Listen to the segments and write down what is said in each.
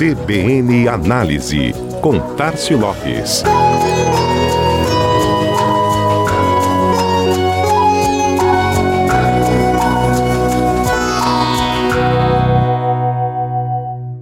CBN Análise, com Tarcio Lopes.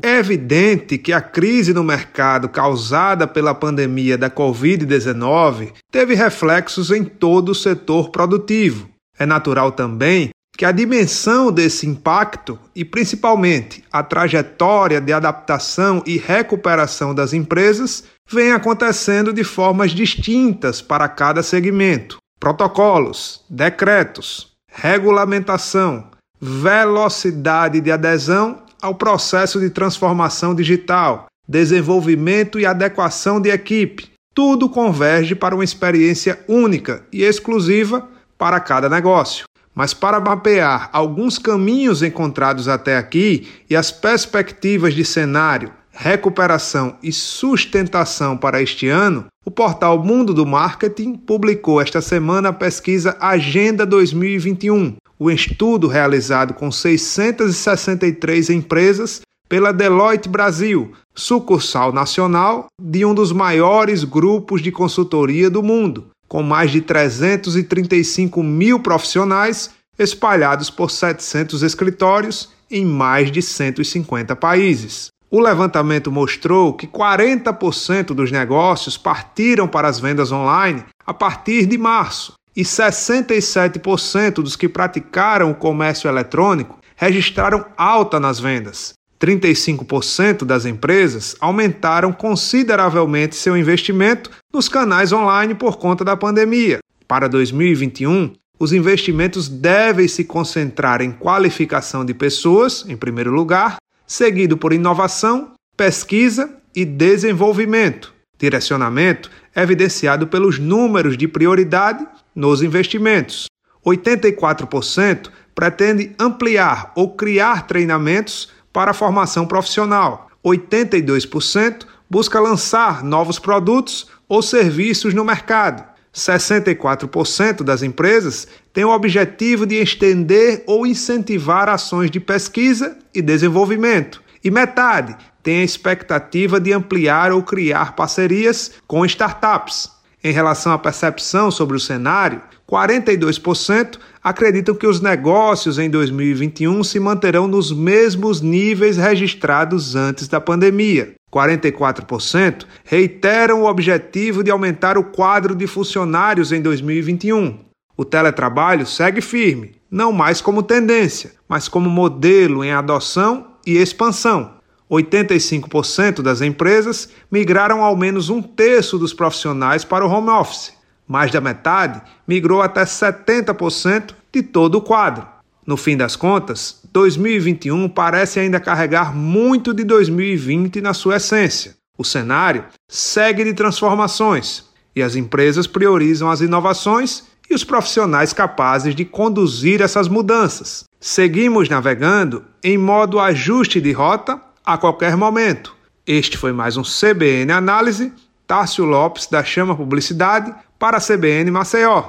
É evidente que a crise no mercado causada pela pandemia da Covid-19 teve reflexos em todo o setor produtivo. É natural também que a dimensão desse impacto e principalmente a trajetória de adaptação e recuperação das empresas vem acontecendo de formas distintas para cada segmento. Protocolos, decretos, regulamentação, velocidade de adesão ao processo de transformação digital, desenvolvimento e adequação de equipe. Tudo converge para uma experiência única e exclusiva para cada negócio. Mas para mapear alguns caminhos encontrados até aqui e as perspectivas de cenário, recuperação e sustentação para este ano, o portal Mundo do Marketing publicou esta semana a pesquisa Agenda 2021, o estudo realizado com 663 empresas pela Deloitte Brasil, sucursal nacional de um dos maiores grupos de consultoria do mundo, com mais de 335 mil profissionais espalhados por 700 escritórios em mais de 150 países. O levantamento mostrou que 40% dos negócios partiram para as vendas online a partir de março e 67% dos que praticaram o comércio eletrônico registraram alta nas vendas. 35% das empresas aumentaram consideravelmente seu investimento nos canais online por conta da pandemia. Para 2021, os investimentos devem se concentrar em qualificação de pessoas, em primeiro lugar, seguido por inovação, pesquisa e desenvolvimento. Direcionamento evidenciado pelos números de prioridade nos investimentos. 84% pretende ampliar ou criar treinamentos para a formação profissional. 82% busca lançar novos produtos ou serviços no mercado. 64% das empresas têm o objetivo de estender ou incentivar ações de pesquisa e desenvolvimento, e metade tem a expectativa de ampliar ou criar parcerias com startups. Em relação à percepção sobre o cenário, 42% acreditam que os negócios em 2021 se manterão nos mesmos níveis registrados antes da pandemia. 44% reiteram o objetivo de aumentar o quadro de funcionários em 2021. O teletrabalho segue firme, não mais como tendência, mas como modelo em adoção e expansão. 85% das empresas migraram ao menos um terço dos profissionais para o home office. Mais da metade migrou até 70% de todo o quadro. No fim das contas, 2021 parece ainda carregar muito de 2020 na sua essência. O cenário segue de transformações e as empresas priorizam as inovações e os profissionais capazes de conduzir essas mudanças. Seguimos navegando em modo ajuste de rota a qualquer momento. Este foi mais um CBN Análise. Tássio Lopes, da Chama Publicidade, para a CBN Maceió.